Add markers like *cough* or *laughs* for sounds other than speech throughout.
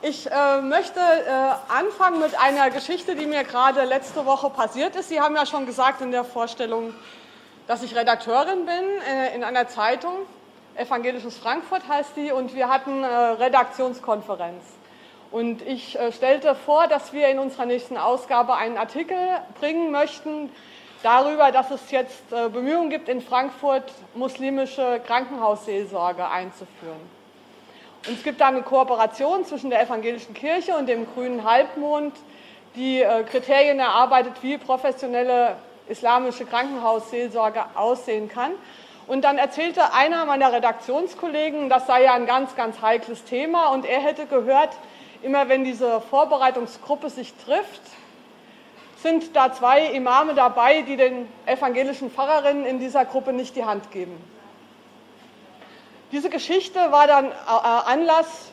Ich äh, möchte äh, anfangen mit einer Geschichte, die mir gerade letzte Woche passiert ist. Sie haben ja schon gesagt in der Vorstellung, dass ich Redakteurin bin äh, in einer Zeitung. Evangelisches Frankfurt heißt die, und wir hatten äh, Redaktionskonferenz. Und ich äh, stellte vor, dass wir in unserer nächsten Ausgabe einen Artikel bringen möchten darüber, dass es jetzt äh, Bemühungen gibt, in Frankfurt muslimische Krankenhausseelsorge einzuführen. Und es gibt da eine Kooperation zwischen der evangelischen Kirche und dem grünen Halbmond, die äh, Kriterien erarbeitet, wie professionelle islamische Krankenhausseelsorge aussehen kann. Und dann erzählte einer meiner Redaktionskollegen, das sei ja ein ganz, ganz heikles Thema und er hätte gehört, immer wenn diese Vorbereitungsgruppe sich trifft, sind da zwei Imame dabei, die den evangelischen Pfarrerinnen in dieser Gruppe nicht die Hand geben. Diese Geschichte war dann äh, Anlass,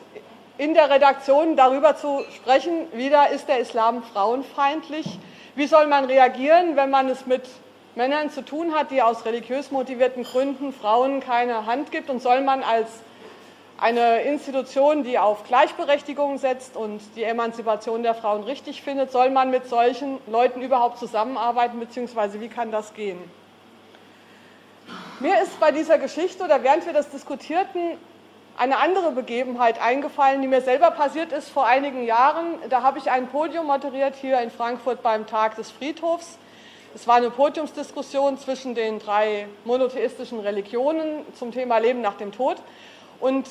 in der Redaktion darüber zu sprechen, wieder ist der Islam frauenfeindlich. Wie soll man reagieren, wenn man es mit Männern zu tun hat, die aus religiös motivierten Gründen Frauen keine Hand gibt? Und soll man als eine Institution, die auf Gleichberechtigung setzt und die Emanzipation der Frauen richtig findet, soll man mit solchen Leuten überhaupt zusammenarbeiten, beziehungsweise wie kann das gehen? Mir ist bei dieser Geschichte oder während wir das diskutierten eine andere Begebenheit eingefallen, die mir selber passiert ist vor einigen Jahren. Da habe ich ein Podium moderiert hier in Frankfurt beim Tag des Friedhofs. Es war eine Podiumsdiskussion zwischen den drei monotheistischen Religionen zum Thema Leben nach dem Tod. Und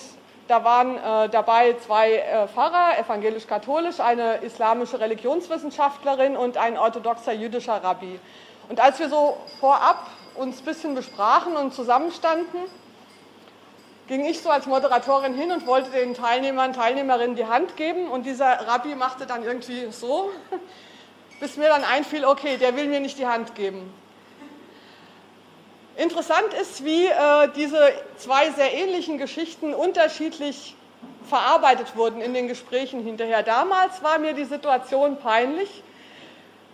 da waren äh, dabei zwei äh, Pfarrer, evangelisch-katholisch, eine islamische Religionswissenschaftlerin und ein orthodoxer jüdischer Rabbi. Und als wir so vorab uns ein bisschen besprachen und zusammenstanden, ging ich so als Moderatorin hin und wollte den Teilnehmern, Teilnehmerinnen die Hand geben und dieser Rabbi machte dann irgendwie so, *laughs* bis mir dann einfiel, okay, der will mir nicht die Hand geben. Interessant ist, wie äh, diese zwei sehr ähnlichen Geschichten unterschiedlich verarbeitet wurden in den Gesprächen hinterher. Damals war mir die Situation peinlich,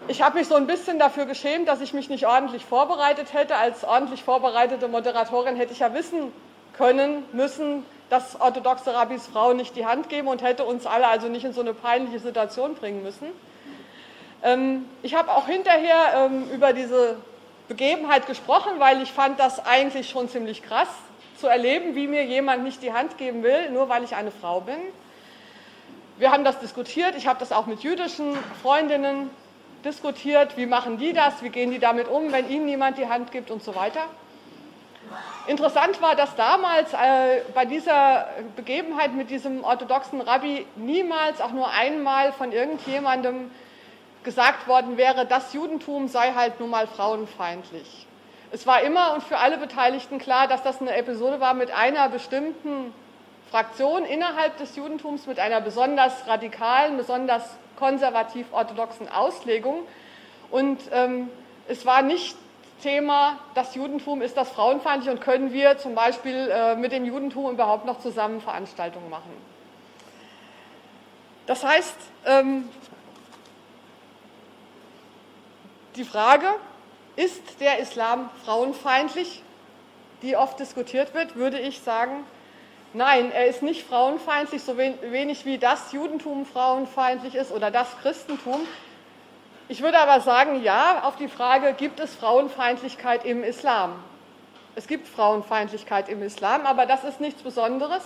ich habe mich so ein bisschen dafür geschämt, dass ich mich nicht ordentlich vorbereitet hätte. Als ordentlich vorbereitete Moderatorin hätte ich ja wissen können, müssen, dass orthodoxe Rabbis Frauen nicht die Hand geben und hätte uns alle also nicht in so eine peinliche Situation bringen müssen. Ähm, ich habe auch hinterher ähm, über diese Begebenheit gesprochen, weil ich fand das eigentlich schon ziemlich krass zu erleben, wie mir jemand nicht die Hand geben will, nur weil ich eine Frau bin. Wir haben das diskutiert. Ich habe das auch mit jüdischen Freundinnen diskutiert, wie machen die das, wie gehen die damit um, wenn ihnen niemand die Hand gibt und so weiter. Interessant war, dass damals äh, bei dieser Begebenheit mit diesem orthodoxen Rabbi niemals auch nur einmal von irgendjemandem gesagt worden wäre, das Judentum sei halt nun mal frauenfeindlich. Es war immer und für alle Beteiligten klar, dass das eine Episode war mit einer bestimmten Fraktion innerhalb des Judentums, mit einer besonders radikalen, besonders konservativ-orthodoxen Auslegung. Und ähm, es war nicht Thema, das Judentum ist das frauenfeindlich und können wir zum Beispiel äh, mit dem Judentum überhaupt noch zusammen Veranstaltungen machen. Das heißt, ähm, die Frage, ist der Islam frauenfeindlich, die oft diskutiert wird, würde ich sagen, Nein, er ist nicht frauenfeindlich, so wenig wie das Judentum frauenfeindlich ist oder das Christentum. Ich würde aber sagen, ja, auf die Frage, gibt es Frauenfeindlichkeit im Islam? Es gibt Frauenfeindlichkeit im Islam, aber das ist nichts Besonderes.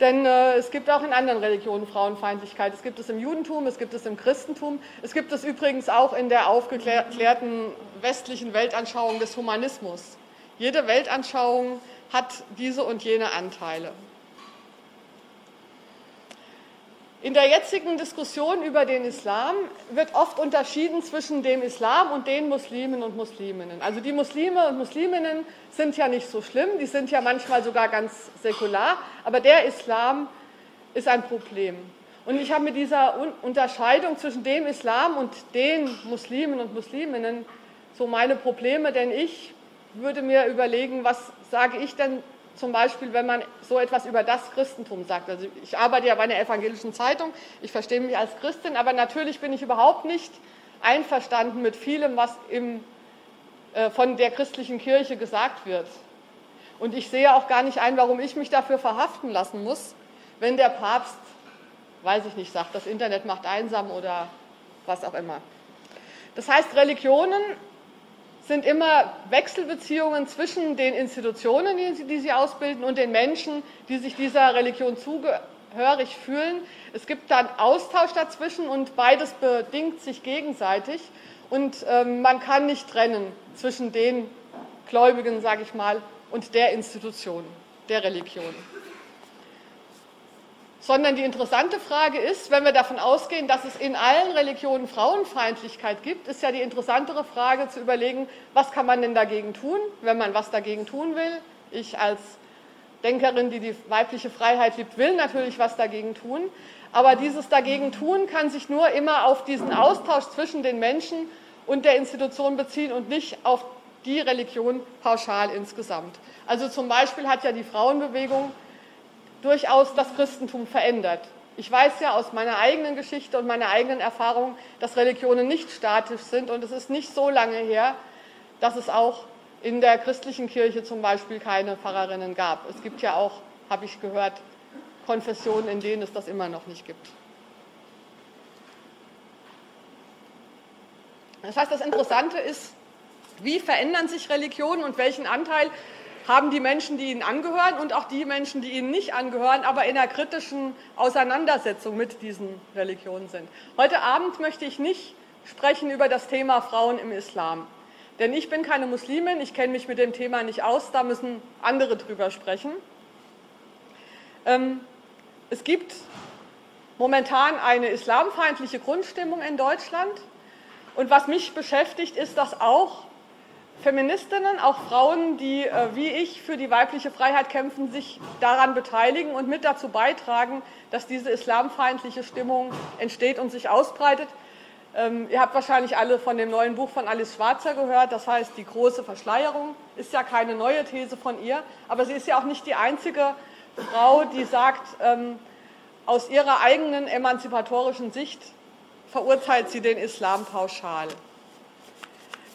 Denn äh, es gibt auch in anderen Religionen Frauenfeindlichkeit. Es gibt es im Judentum, es gibt es im Christentum. Es gibt es übrigens auch in der aufgeklärten westlichen Weltanschauung des Humanismus. Jede Weltanschauung hat diese und jene Anteile. In der jetzigen Diskussion über den Islam wird oft unterschieden zwischen dem Islam und den Muslimen und Musliminnen. Also die Muslime und Musliminnen sind ja nicht so schlimm, die sind ja manchmal sogar ganz säkular, aber der Islam ist ein Problem. Und ich habe mit dieser Unterscheidung zwischen dem Islam und den Muslimen und Musliminnen so meine Probleme, denn ich würde mir überlegen, was sage ich denn zum Beispiel, wenn man so etwas über das Christentum sagt. Also ich arbeite ja bei einer evangelischen Zeitung, ich verstehe mich als Christin, aber natürlich bin ich überhaupt nicht einverstanden mit vielem, was im, äh, von der christlichen Kirche gesagt wird. Und ich sehe auch gar nicht ein, warum ich mich dafür verhaften lassen muss, wenn der Papst, weiß ich nicht, sagt, das Internet macht einsam oder was auch immer. Das heißt, Religionen sind immer Wechselbeziehungen zwischen den Institutionen, die sie, die sie ausbilden, und den Menschen, die sich dieser Religion zugehörig fühlen. Es gibt dann Austausch dazwischen und beides bedingt sich gegenseitig. Und ähm, man kann nicht trennen zwischen den Gläubigen, sage ich mal, und der Institution, der Religion. Sondern die interessante Frage ist, wenn wir davon ausgehen, dass es in allen Religionen Frauenfeindlichkeit gibt, ist ja die interessantere Frage zu überlegen, was kann man denn dagegen tun, wenn man was dagegen tun will. Ich als Denkerin, die die weibliche Freiheit liebt, will natürlich was dagegen tun. Aber dieses dagegen tun kann sich nur immer auf diesen Austausch zwischen den Menschen und der Institution beziehen und nicht auf die Religion pauschal insgesamt. Also zum Beispiel hat ja die Frauenbewegung durchaus das Christentum verändert. Ich weiß ja aus meiner eigenen Geschichte und meiner eigenen Erfahrung, dass Religionen nicht statisch sind und es ist nicht so lange her, dass es auch in der christlichen Kirche zum Beispiel keine Pfarrerinnen gab. Es gibt ja auch, habe ich gehört, Konfessionen, in denen es das immer noch nicht gibt. Das heißt, das Interessante ist, wie verändern sich Religionen und welchen Anteil haben die Menschen, die ihnen angehören und auch die Menschen, die ihnen nicht angehören, aber in einer kritischen Auseinandersetzung mit diesen Religionen sind. Heute Abend möchte ich nicht sprechen über das Thema Frauen im Islam. Denn ich bin keine Muslimin, ich kenne mich mit dem Thema nicht aus, da müssen andere drüber sprechen. Ähm, es gibt momentan eine islamfeindliche Grundstimmung in Deutschland. Und was mich beschäftigt, ist, dass auch Feministinnen, auch Frauen, die äh, wie ich für die weibliche Freiheit kämpfen, sich daran beteiligen und mit dazu beitragen, dass diese islamfeindliche Stimmung entsteht und sich ausbreitet. Ähm, ihr habt wahrscheinlich alle von dem neuen Buch von Alice Schwarzer gehört, das heißt Die große Verschleierung. Ist ja keine neue These von ihr, aber sie ist ja auch nicht die einzige Frau, die sagt, ähm, aus ihrer eigenen emanzipatorischen Sicht verurteilt sie den Islam pauschal.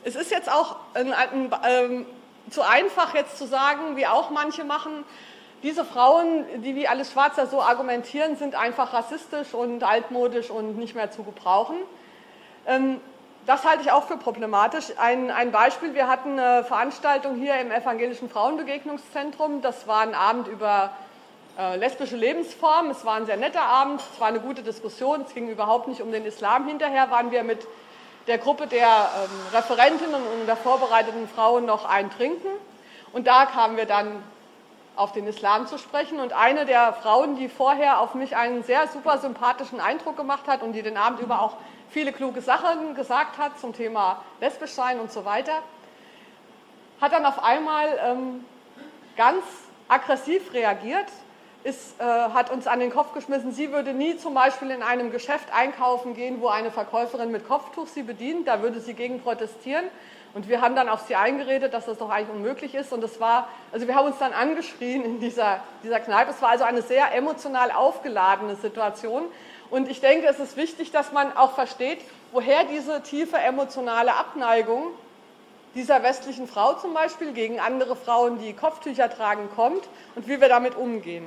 Es ist jetzt auch ähm, zu einfach, jetzt zu sagen, wie auch manche machen, diese Frauen, die wie alles Schwarzer so argumentieren, sind einfach rassistisch und altmodisch und nicht mehr zu gebrauchen. Ähm, das halte ich auch für problematisch. Ein, ein, Beispiel, wir hatten eine Veranstaltung hier im Evangelischen Frauenbegegnungszentrum. Das war ein Abend über äh, lesbische Lebensformen. Es war ein sehr netter Abend, es war eine gute Diskussion, es ging überhaupt nicht um den Islam. Hinterher waren wir mit der Gruppe der ähm, Referentinnen und der vorbereiteten Frauen noch ein Trinken. Und da kamen wir dann auf den Islam zu sprechen. Und eine der Frauen, die vorher auf mich einen sehr super sympathischen Eindruck gemacht hat und die den Abend über auch viele kluge Sachen gesagt hat zum Thema Lesbischsein und so weiter, hat dann auf einmal ähm, ganz aggressiv reagiert ist, äh, hat uns an den Kopf geschmissen, sie würde nie zum Beispiel in einem Geschäft einkaufen gehen, wo eine Verkäuferin mit Kopftuch sie bedient. Da würde sie gegen protestieren. Und wir haben dann auf sie eingeredet, dass das doch eigentlich unmöglich ist. Und das war, also wir haben uns dann angeschrien in dieser, dieser Kneipe. Es war also eine sehr emotional aufgeladene Situation. Und ich denke, es ist wichtig, dass man auch versteht, woher diese tiefe emotionale Abneigung dieser westlichen Frau zum Beispiel gegen andere Frauen, die Kopftücher tragen, kommt und wie wir damit umgehen.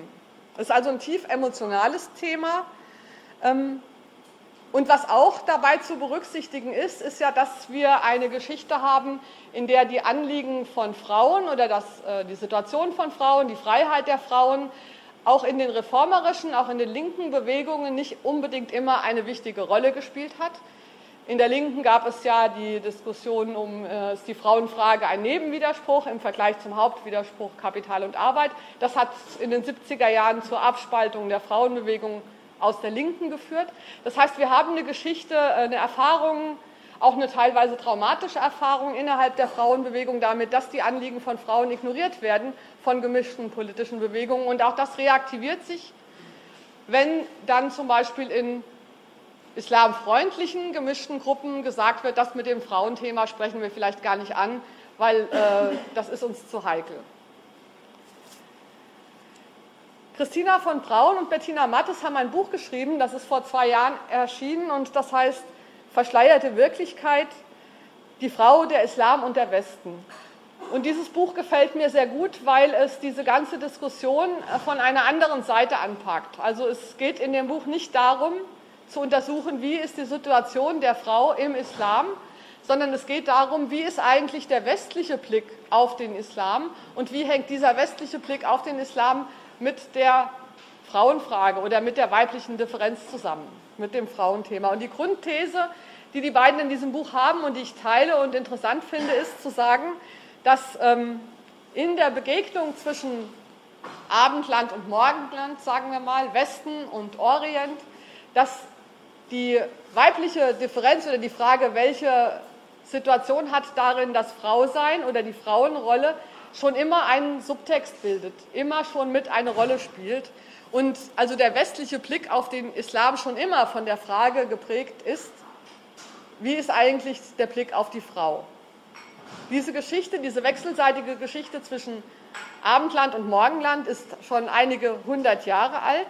Das ist also ein tief emotionales Thema. Ähm, und was auch dabei zu berücksichtigen ist, ist ja, dass wir eine Geschichte haben, in der die Anliegen von Frauen oder das, äh, die Situation von Frauen, die Freiheit der Frauen auch in den reformerischen, auch in den linken Bewegungen nicht unbedingt immer eine wichtige Rolle gespielt hat. In der Linken gab es ja die Diskussion um, äh, ist die Frauenfrage ein Nebenwiderspruch im Vergleich zum Hauptwiderspruch Kapital und Arbeit. Das hat in den 70er Jahren zur Abspaltung der Frauenbewegung aus der Linken geführt. Das heißt, wir haben eine Geschichte, äh, eine Erfahrung, auch eine teilweise traumatische Erfahrung innerhalb der Frauenbewegung damit, dass die Anliegen von Frauen ignoriert werden von gemischten politischen Bewegungen. Und auch das reaktiviert sich, wenn dann zum Beispiel in islamfreundlichen gemischten Gruppen gesagt wird, das mit dem Frauenthema sprechen wir vielleicht gar nicht an, weil äh, das ist uns zu heikel. Christina von Braun und Bettina Mattes haben ein Buch geschrieben, das ist vor zwei Jahren erschienen und das heißt Verschleierte Wirklichkeit, die Frau, der Islam und der Westen. Und dieses Buch gefällt mir sehr gut, weil es diese ganze Diskussion von einer anderen Seite anpackt. Also es geht in dem Buch nicht darum, zu untersuchen, wie ist die Situation der Frau im Islam, sondern es geht darum, wie ist eigentlich der westliche Blick auf den Islam und wie hängt dieser westliche Blick auf den Islam mit der Frauenfrage oder mit der weiblichen Differenz zusammen, mit dem Frauenthema. Und die Grundthese, die die beiden in diesem Buch haben und die ich teile und interessant finde, ist zu sagen, dass ähm, in der Begegnung zwischen Abendland und Morgenland, sagen wir mal, Westen und Orient, dass die weibliche Differenz oder die Frage, welche Situation hat darin das Frausein oder die Frauenrolle, schon immer einen Subtext bildet, immer schon mit eine Rolle spielt. Und also der westliche Blick auf den Islam schon immer von der Frage geprägt ist, wie ist eigentlich der Blick auf die Frau? Diese Geschichte, diese wechselseitige Geschichte zwischen Abendland und Morgenland ist schon einige hundert Jahre alt.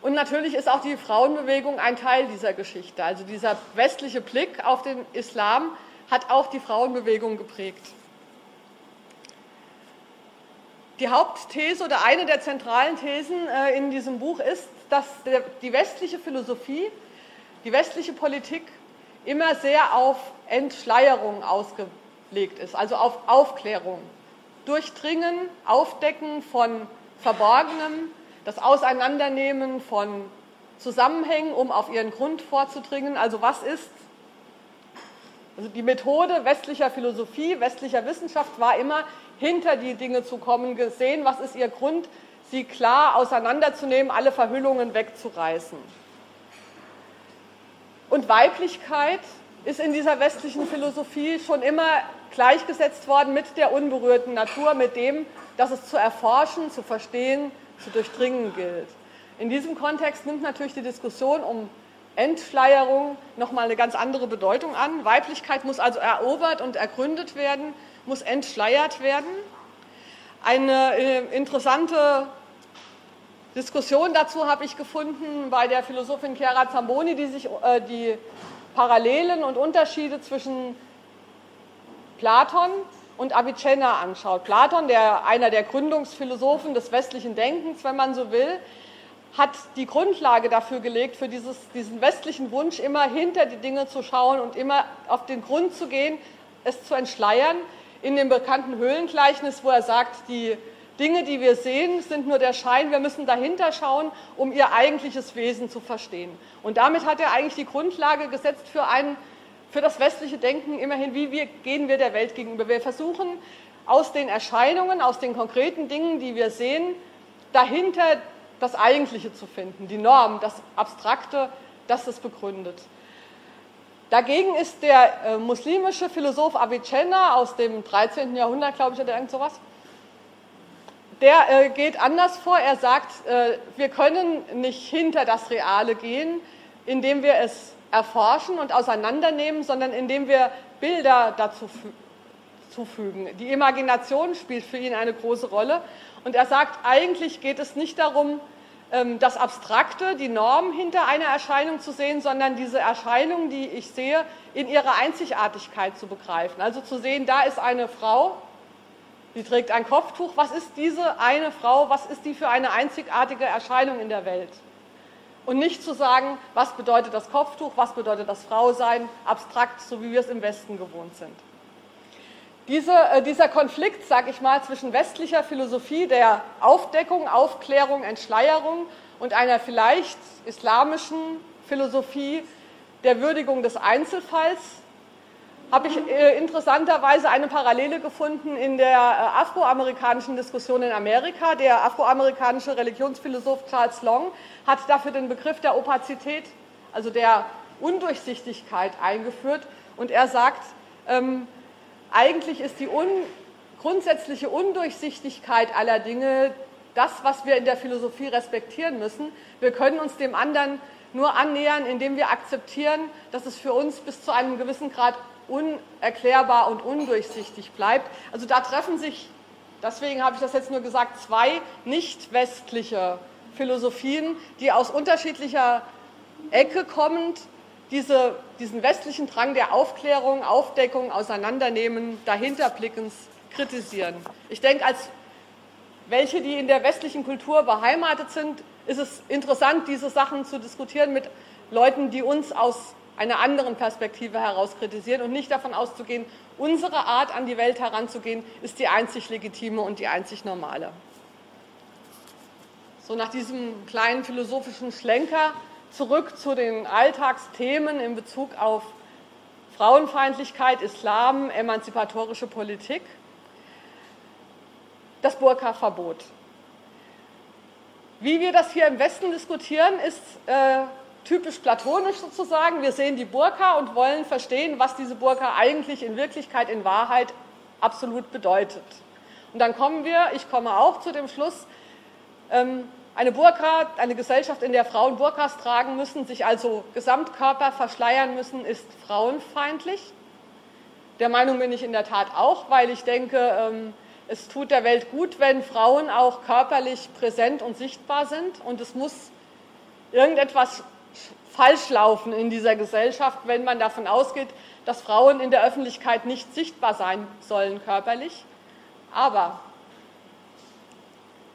Und natürlich ist auch die Frauenbewegung ein Teil dieser Geschichte. Also dieser westliche Blick auf den Islam hat auch die Frauenbewegung geprägt. Die Hauptthese oder eine der zentralen Thesen äh, in diesem Buch ist, dass die westliche Philosophie, die westliche Politik immer sehr auf Entschleierung ausgelegt ist, also auf Aufklärung, Durchdringen, Aufdecken von Verborgenem, das Auseinandernehmen von Zusammenhängen, um auf ihren Grund vorzudringen. Also was ist also die Methode westlicher Philosophie, westlicher Wissenschaft war immer, hinter die Dinge zu kommen, gesehen, was ist ihr Grund, sie klar auseinanderzunehmen, alle Verhüllungen wegzureißen. Und Weiblichkeit ist in dieser westlichen Philosophie schon immer gleichgesetzt worden mit der unberührten Natur, mit dem, dass es zu erforschen, zu verstehen, zu durchdringen gilt. In diesem Kontext nimmt natürlich die Diskussion um Entschleierung nochmal eine ganz andere Bedeutung an. Weiblichkeit muss also erobert und ergründet werden, muss entschleiert werden. Eine äh, interessante Diskussion dazu habe ich gefunden bei der Philosophin Chiara Zamboni, die sich äh, die Parallelen und Unterschiede zwischen Platon und Avicenna anschaut. Platon, der, einer der Gründungsphilosophen des westlichen Denkens, wenn man so will, hat die Grundlage dafür gelegt, für dieses, diesen westlichen Wunsch, immer hinter die Dinge zu schauen und immer auf den Grund zu gehen, es zu entschleiern, in dem bekannten Höhlengleichnis, wo er sagt, die Dinge, die wir sehen, sind nur der Schein. Wir müssen dahinter schauen, um ihr eigentliches Wesen zu verstehen. Und damit hat er eigentlich die Grundlage gesetzt für, ein, für das westliche Denken immerhin, wie wir, gehen wir der Welt gegenüber. Wir versuchen aus den Erscheinungen, aus den konkreten Dingen, die wir sehen, dahinter das Eigentliche zu finden, die Norm, das Abstrakte, das es begründet. Dagegen ist der äh, muslimische Philosoph Avicenna aus dem 13. Jahrhundert, glaube ich, oder irgend sowas, der äh, geht anders vor. Er sagt, äh, wir können nicht hinter das Reale gehen, indem wir es erforschen und auseinandernehmen, sondern indem wir Bilder dazu zufügen. Die Imagination spielt für ihn eine große Rolle. Und er sagt, eigentlich geht es nicht darum, ähm, das Abstrakte, die Norm hinter einer Erscheinung zu sehen, sondern diese Erscheinung, die ich sehe, in ihrer Einzigartigkeit zu begreifen. Also zu sehen, da ist eine Frau, Sie trägt ein Kopftuch. Was ist diese eine Frau? Was ist die für eine einzigartige Erscheinung in der Welt? Und nicht zu sagen, was bedeutet das Kopftuch, was bedeutet das Frausein, abstrakt, so wie wir es im Westen gewohnt sind. Diese, äh, dieser Konflikt, sage ich mal, zwischen westlicher Philosophie der Aufdeckung, Aufklärung, Entschleierung und einer vielleicht islamischen Philosophie der Würdigung des Einzelfalls habe ich äh, interessanterweise eine Parallele gefunden in der äh, afroamerikanischen Diskussion in Amerika. Der afroamerikanische Religionsphilosoph Charles Long hat dafür den Begriff der Opazität, also der Undurchsichtigkeit, eingeführt. Und er sagt, ähm, eigentlich ist die un grundsätzliche Undurchsichtigkeit aller Dinge das, was wir in der Philosophie respektieren müssen. Wir können uns dem anderen nur annähern, indem wir akzeptieren, dass es für uns bis zu einem gewissen Grad unerklärbar und undurchsichtig bleibt. Also da treffen sich, deswegen habe ich das jetzt nur gesagt, zwei nicht westliche Philosophien, die aus unterschiedlicher Ecke kommend diese, diesen westlichen Drang der Aufklärung, Aufdeckung, Auseinandernehmen, Dahinterblickens kritisieren. Ich denke, als welche, die in der westlichen Kultur beheimatet sind, ist es interessant, diese Sachen zu diskutieren mit Leuten, die uns aus einer anderen Perspektive heraus kritisieren und nicht davon auszugehen, unsere Art an die Welt heranzugehen, ist die einzig legitime und die einzig normale. So nach diesem kleinen philosophischen Schlenker zurück zu den Alltagsthemen in Bezug auf Frauenfeindlichkeit, Islam, emanzipatorische Politik. Das Burka-Verbot. Wie wir das hier im Westen diskutieren, ist äh, typisch platonisch sozusagen. Wir sehen die Burka und wollen verstehen, was diese Burka eigentlich in Wirklichkeit, in Wahrheit absolut bedeutet. Und dann kommen wir, ich komme auch zu dem Schluss, eine Burka, eine Gesellschaft, in der Frauen Burkas tragen müssen, sich also Gesamtkörper verschleiern müssen, ist frauenfeindlich. Der Meinung bin ich in der Tat auch, weil ich denke, ähm, es tut der Welt gut, wenn Frauen auch körperlich präsent und sichtbar sind. Und es muss irgendetwas falsch laufen in dieser Gesellschaft, wenn man davon ausgeht, dass Frauen in der Öffentlichkeit nicht sichtbar sein sollen körperlich. Aber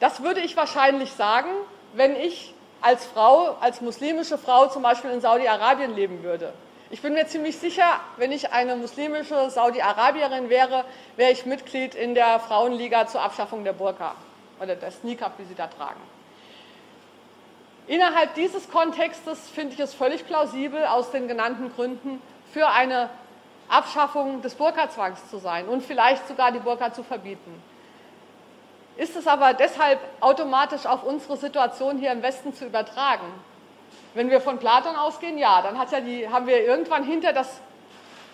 das würde ich wahrscheinlich sagen, wenn ich als Frau, als muslimische Frau zum Beispiel in Saudi-Arabien leben würde. Ich bin mir ziemlich sicher, wenn ich eine muslimische Saudi-Arabierin wäre, wäre ich Mitglied in der Frauenliga zur Abschaffung der Burka oder des Nikab, wie sie da tragen. Innerhalb dieses Kontextes finde ich es völlig plausibel, aus den genannten Gründen für eine Abschaffung des Burka-Zwangs zu sein und vielleicht sogar die Burka zu verbieten. Ist es aber deshalb automatisch auf unsere Situation hier im Westen zu übertragen? Wenn wir von Platon ausgehen, ja, dann ja die, haben wir irgendwann hinter das,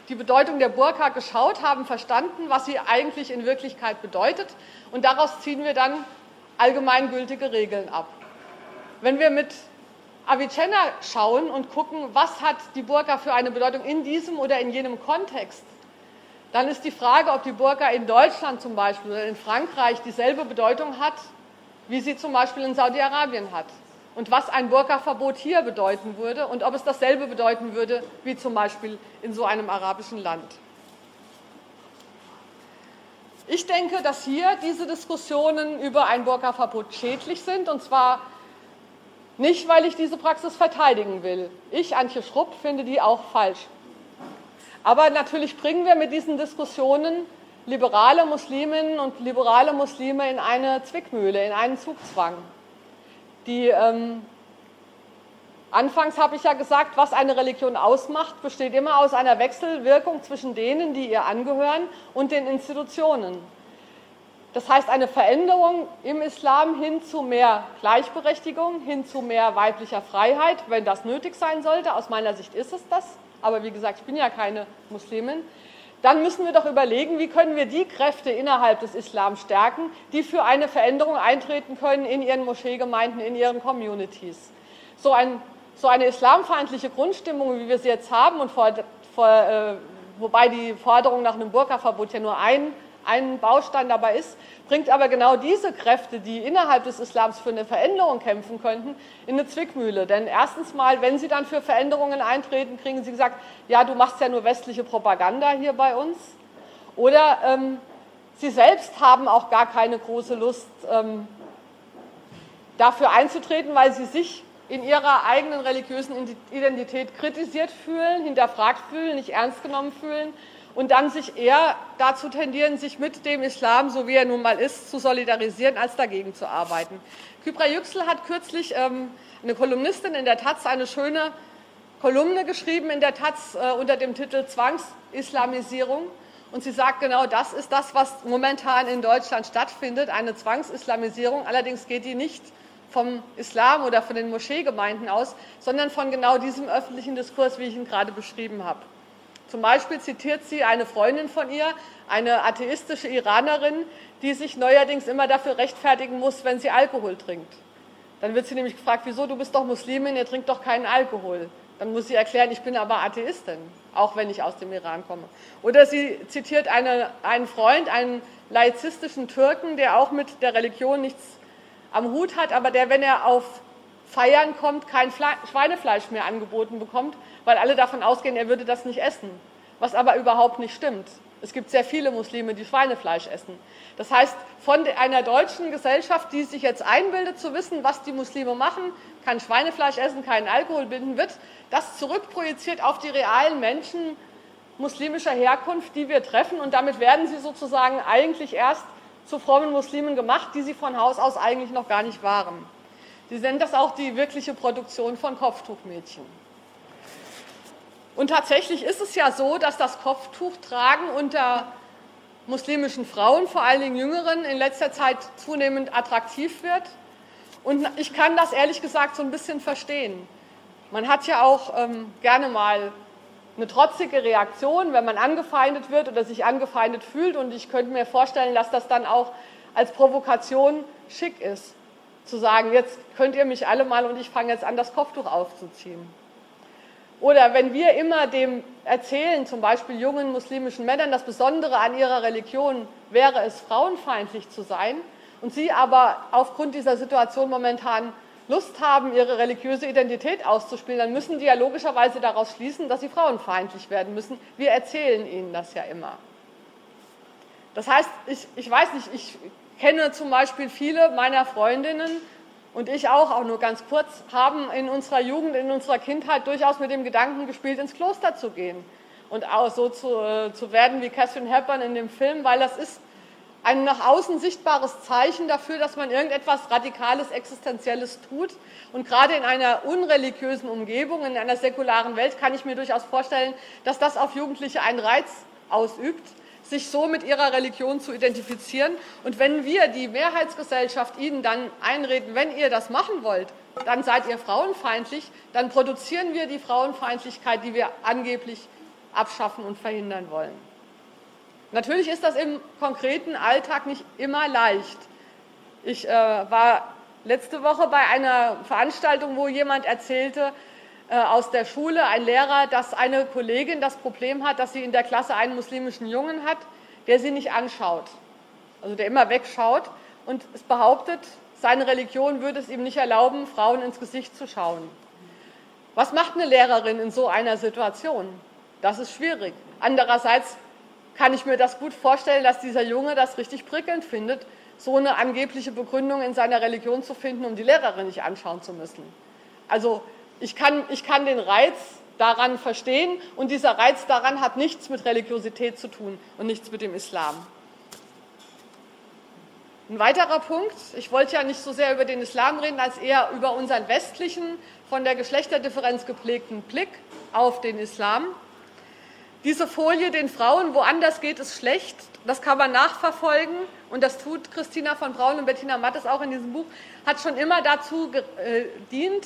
die Bedeutung der Burka geschaut, haben verstanden, was sie eigentlich in Wirklichkeit bedeutet und daraus ziehen wir dann allgemeingültige Regeln ab. Wenn wir mit Avicenna schauen und gucken, was hat die Burka für eine Bedeutung in diesem oder in jenem Kontext, dann ist die Frage, ob die Burka in Deutschland zum Beispiel oder in Frankreich dieselbe Bedeutung hat, wie sie zum Beispiel in Saudi-Arabien hat. Und was ein Burka-Verbot hier bedeuten würde und ob es dasselbe bedeuten würde wie zum Beispiel in so einem arabischen Land. Ich denke, dass hier diese Diskussionen über ein Burka-Verbot schädlich sind, und zwar nicht, weil ich diese Praxis verteidigen will. Ich, Antje Schrupp, finde die auch falsch. Aber natürlich bringen wir mit diesen Diskussionen liberale Musliminnen und liberale Muslime in eine Zwickmühle, in einen Zugzwang. Die, ähm, anfangs habe ich ja gesagt, was eine Religion ausmacht, besteht immer aus einer Wechselwirkung zwischen denen, die ihr angehören, und den Institutionen. Das heißt, eine Veränderung im Islam hin zu mehr Gleichberechtigung, hin zu mehr weiblicher Freiheit, wenn das nötig sein sollte. Aus meiner Sicht ist es das. Aber wie gesagt, ich bin ja keine Muslimin. Dann müssen wir doch überlegen, wie können wir die Kräfte innerhalb des Islam stärken, die für eine Veränderung eintreten können in ihren Moscheegemeinden, in ihren Communities. So, ein, so eine islamfeindliche Grundstimmung, wie wir sie jetzt haben, und vor, vor, äh, wobei die Forderung nach einem Burka-Verbot ja nur ein ein Baustein dabei ist, bringt aber genau diese Kräfte, die innerhalb des Islams für eine Veränderung kämpfen könnten, in eine Zwickmühle. Denn erstens mal, wenn sie dann für Veränderungen eintreten, kriegen sie gesagt, ja, du machst ja nur westliche Propaganda hier bei uns. Oder ähm, sie selbst haben auch gar keine große Lust, ähm, dafür einzutreten, weil sie sich in ihrer eigenen religiösen Identität kritisiert fühlen, hinterfragt fühlen, nicht ernst genommen fühlen und dann sich eher dazu tendieren, sich mit dem Islam, so wie er nun mal ist, zu solidarisieren, als dagegen zu arbeiten. Kybra Yüksel hat kürzlich ähm, eine Kolumnistin in der Taz eine schöne Kolumne geschrieben in der Taz äh, unter dem Titel Zwangsislamisierung. Und sie sagt genau, das ist das, was momentan in Deutschland stattfindet, eine Zwangsislamisierung. Allerdings geht die nicht vom Islam oder von den Moscheegemeinden aus, sondern von genau diesem öffentlichen Diskurs, wie ich ihn gerade beschrieben habe. Zum Beispiel zitiert sie eine Freundin von ihr, eine atheistische Iranerin, die sich neuerdings immer dafür rechtfertigen muss, wenn sie Alkohol trinkt. Dann wird sie nämlich gefragt, wieso, du bist doch Muslimin, ihr trinkt doch keinen Alkohol. Dann muss sie erklären, ich bin aber Atheistin, auch wenn ich aus dem Iran komme. Oder sie zitiert eine, einen Freund, einen laizistischen Türken, der auch mit der Religion nichts am Hut hat, aber der, wenn er auf Feiern kommt, kein Schweinefleisch mehr angeboten bekommt, weil alle davon ausgehen, er würde das nicht essen, was aber überhaupt nicht stimmt. Es gibt sehr viele Muslime, die Schweinefleisch essen. Das heißt, von einer deutschen Gesellschaft, die sich jetzt einbildet zu wissen, was die Muslime machen, kein Schweinefleisch essen, keinen Alkohol binden, wird das zurückprojiziert auf die realen Menschen muslimischer Herkunft, die wir treffen. Und damit werden sie sozusagen eigentlich erst zu frommen Muslimen gemacht, die sie von Haus aus eigentlich noch gar nicht waren. Sie nennen das auch die wirkliche Produktion von Kopftuchmädchen. Und tatsächlich ist es ja so, dass das Kopftuchtragen unter muslimischen Frauen, vor allen Dingen Jüngeren, in letzter Zeit zunehmend attraktiv wird. Und ich kann das ehrlich gesagt so ein bisschen verstehen. Man hat ja auch ähm, gerne mal eine trotzige Reaktion, wenn man angefeindet wird oder sich angefeindet fühlt. Und ich könnte mir vorstellen, dass das dann auch als Provokation schick ist, zu sagen, jetzt könnt ihr mich alle mal und ich fange jetzt an, das Kopftuch aufzuziehen. Oder wenn wir immer dem erzählen, zum Beispiel jungen muslimischen Männern, das Besondere an ihrer Religion wäre es, frauenfeindlich zu sein, und sie aber aufgrund dieser Situation momentan Lust haben, ihre religiöse Identität auszuspielen, dann müssen die ja logischerweise daraus schließen, dass sie frauenfeindlich werden müssen. Wir erzählen ihnen das ja immer. Das heißt, ich, ich weiß nicht, ich kenne zum Beispiel viele meiner Freundinnen und ich auch, auch nur ganz kurz, haben in unserer Jugend, in unserer Kindheit durchaus mit dem Gedanken gespielt, ins Kloster zu gehen und auch so zu, äh, zu werden wie Catherine Hepburn in dem Film, weil das ist ein nach außen sichtbares Zeichen dafür, dass man irgendetwas Radikales, Existenzielles tut. Und gerade in einer unreligiösen Umgebung, in einer säkularen Welt, kann ich mir durchaus vorstellen, dass das auf Jugendliche einen Reiz ausübt, sich so mit ihrer Religion zu identifizieren. Und wenn wir, die Mehrheitsgesellschaft, ihnen dann einreden, wenn ihr das machen wollt, dann seid ihr frauenfeindlich, dann produzieren wir die Frauenfeindlichkeit, die wir angeblich abschaffen und verhindern wollen. Natürlich ist das im konkreten Alltag nicht immer leicht. Ich äh, war letzte Woche bei einer Veranstaltung, wo jemand erzählte äh, aus der Schule, ein Lehrer, dass eine Kollegin das Problem hat, dass sie in der Klasse einen muslimischen Jungen hat, der sie nicht anschaut, also der immer wegschaut und es behauptet, seine Religion würde es ihm nicht erlauben, Frauen ins Gesicht zu schauen. Was macht eine Lehrerin in so einer Situation? Das ist schwierig. Andererseits kann ich mir das gut vorstellen, dass dieser Junge das richtig prickelnd findet, so eine angebliche Begründung in seiner Religion zu finden, um die Lehrerin nicht anschauen zu müssen. Also ich kann, ich kann den Reiz daran verstehen und dieser Reiz daran hat nichts mit Religiosität zu tun und nichts mit dem Islam. Ein weiterer Punkt, ich wollte ja nicht so sehr über den Islam reden, als eher über unseren westlichen, von der Geschlechterdifferenz geprägten Blick auf den Islam. Diese Folie, den Frauen woanders geht es schlecht, das kann man nachverfolgen und das tut Christina von Braun und Bettina Mattes auch in diesem Buch, hat schon immer dazu gedient,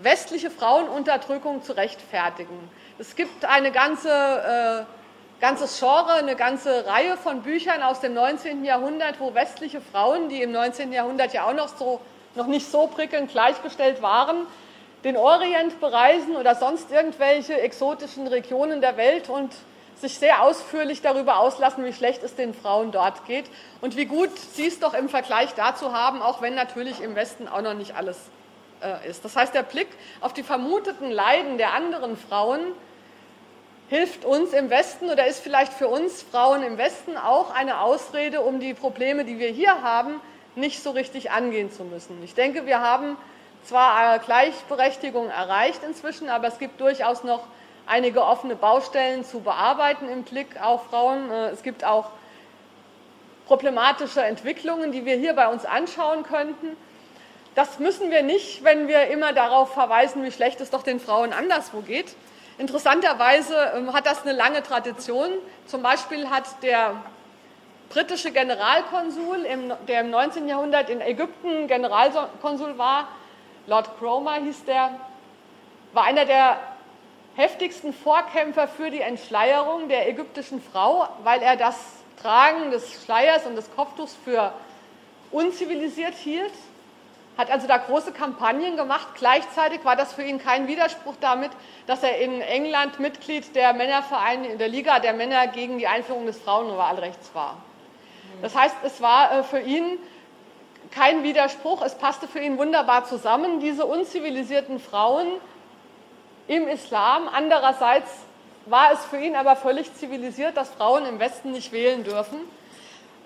westliche Frauenunterdrückung zu rechtfertigen. Es gibt eine ganze, äh, ganzes Genre, eine ganze Reihe von Büchern aus dem 19. Jahrhundert, wo westliche Frauen, die im 19. Jahrhundert ja auch noch, so, noch nicht so prickelnd gleichgestellt waren, den Orient bereisen oder sonst irgendwelche exotischen Regionen der Welt und sich sehr ausführlich darüber auslassen, wie schlecht es den Frauen dort geht und wie gut sie es doch im Vergleich dazu haben, auch wenn natürlich im Westen auch noch nicht alles ist. Das heißt, der Blick auf die vermuteten Leiden der anderen Frauen hilft uns im Westen oder ist vielleicht für uns Frauen im Westen auch eine Ausrede, um die Probleme, die wir hier haben, nicht so richtig angehen zu müssen. Ich denke, wir haben zwar Gleichberechtigung erreicht inzwischen, aber es gibt durchaus noch einige offene Baustellen zu bearbeiten im Blick auf Frauen. Äh, es gibt auch problematische Entwicklungen, die wir hier bei uns anschauen könnten. Das müssen wir nicht, wenn wir immer darauf verweisen, wie schlecht es doch den Frauen anderswo geht. Interessanterweise ähm, hat das eine lange Tradition. Zum Beispiel hat der britische Generalkonsul, der im 19. Jahrhundert in Ägypten Generalkonsul war, Lord Cromer hieß der, war einer der heftigsten Vorkämpfer für die Entschleierung der ägyptischen Frau, weil er das Tragen des Schleiers und des Kopftuchs für unzivilisiert hielt, hat also da große Kampagnen gemacht. Gleichzeitig war das für ihn kein Widerspruch damit, dass er in England Mitglied der Männervereine, der Liga der Männer gegen die Einführung des Frauenwahlrechts war. Das heißt, es war äh, für ihn kein Widerspruch, es passte für ihn wunderbar zusammen, diese unzivilisierten Frauen im Islam, andererseits war es für ihn aber völlig zivilisiert, dass Frauen im Westen nicht wählen dürfen.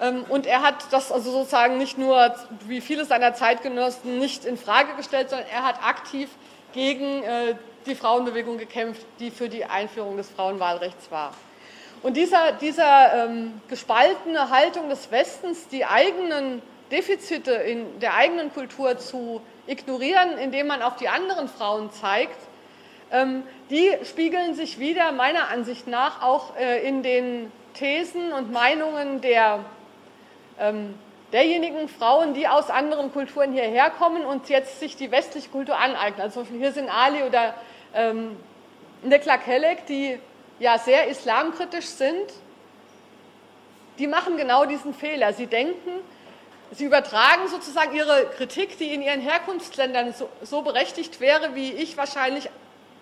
Ähm, und er hat das also sozusagen nicht nur, wie viele seiner Zeitgenossen, nicht in Frage gestellt, sondern er hat aktiv gegen äh, die Frauenbewegung gekämpft, die für die Einführung des Frauenwahlrechts war. Und dieser, dieser ähm, gespaltene Haltung des Westens, die eigenen Defizite in der eigenen Kultur zu ignorieren, indem man auf die anderen Frauen zeigt, ähm, die spiegeln sich wieder meiner Ansicht nach auch äh, in den Thesen und Meinungen der, ähm, derjenigen Frauen, die aus anderen Kulturen hierher kommen und jetzt sich die westliche Kultur aneignen. Also hier sind Ali oder ähm, Nekla Kelek, die ja sehr islamkritisch sind, die machen genau diesen Fehler. Sie denken, sie übertragen sozusagen ihre Kritik, die in ihren Herkunftsländern so, so berechtigt wäre, wie ich wahrscheinlich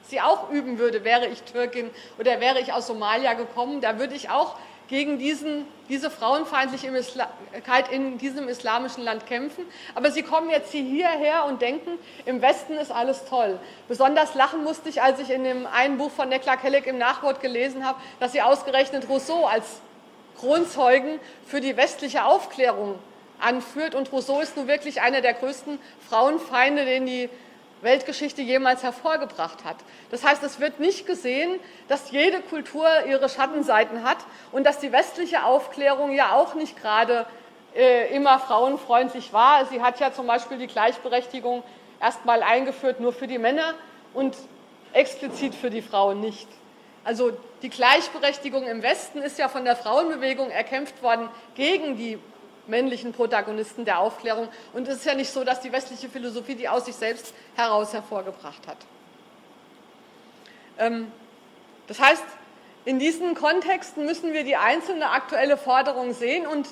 sie auch üben würde, wäre ich Türkin oder wäre ich aus Somalia gekommen, da würde ich auch gegen diesen, diese Frauenfeindlichkeit in diesem islamischen Land kämpfen. Aber sie kommen jetzt hierher und denken, im Westen ist alles toll. Besonders lachen musste ich, als ich in dem einen Buch von Nekla Kelleck im Nachwort gelesen habe, dass sie ausgerechnet Rousseau als Kronzeugen für die westliche Aufklärung anführt. Und Rousseau ist nun wirklich einer der größten Frauenfeinde, den die Weltgeschichte jemals hervorgebracht hat. Das heißt, es wird nicht gesehen, dass jede Kultur ihre Schattenseiten hat und dass die westliche Aufklärung ja auch nicht gerade äh, immer frauenfreundlich war. Sie hat ja zum Beispiel die Gleichberechtigung erst mal eingeführt nur für die Männer und explizit für die Frauen nicht. Also die Gleichberechtigung im Westen ist ja von der Frauenbewegung erkämpft worden gegen die männlichen Protagonisten der Aufklärung. Und es ist ja nicht so, dass die westliche Philosophie die aus sich selbst heraus hervorgebracht hat. Ähm, das heißt, in diesen Kontexten müssen wir die einzelne aktuelle Forderung sehen und